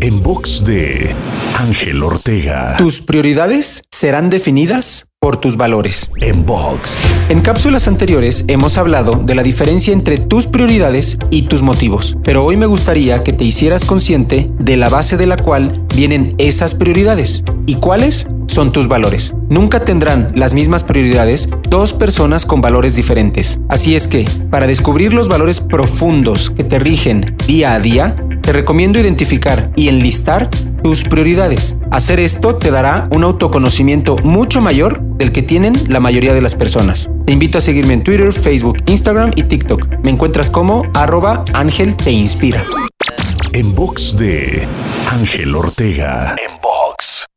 En box de Ángel Ortega. Tus prioridades serán definidas por tus valores. En box. En cápsulas anteriores hemos hablado de la diferencia entre tus prioridades y tus motivos, pero hoy me gustaría que te hicieras consciente de la base de la cual vienen esas prioridades y cuáles son tus valores. Nunca tendrán las mismas prioridades dos personas con valores diferentes. Así es que, para descubrir los valores profundos que te rigen día a día, te recomiendo identificar y enlistar tus prioridades. Hacer esto te dará un autoconocimiento mucho mayor del que tienen la mayoría de las personas. Te invito a seguirme en Twitter, Facebook, Instagram y TikTok. Me encuentras como arroba Ángel Te Inspira. En box de Ángel Ortega. En box.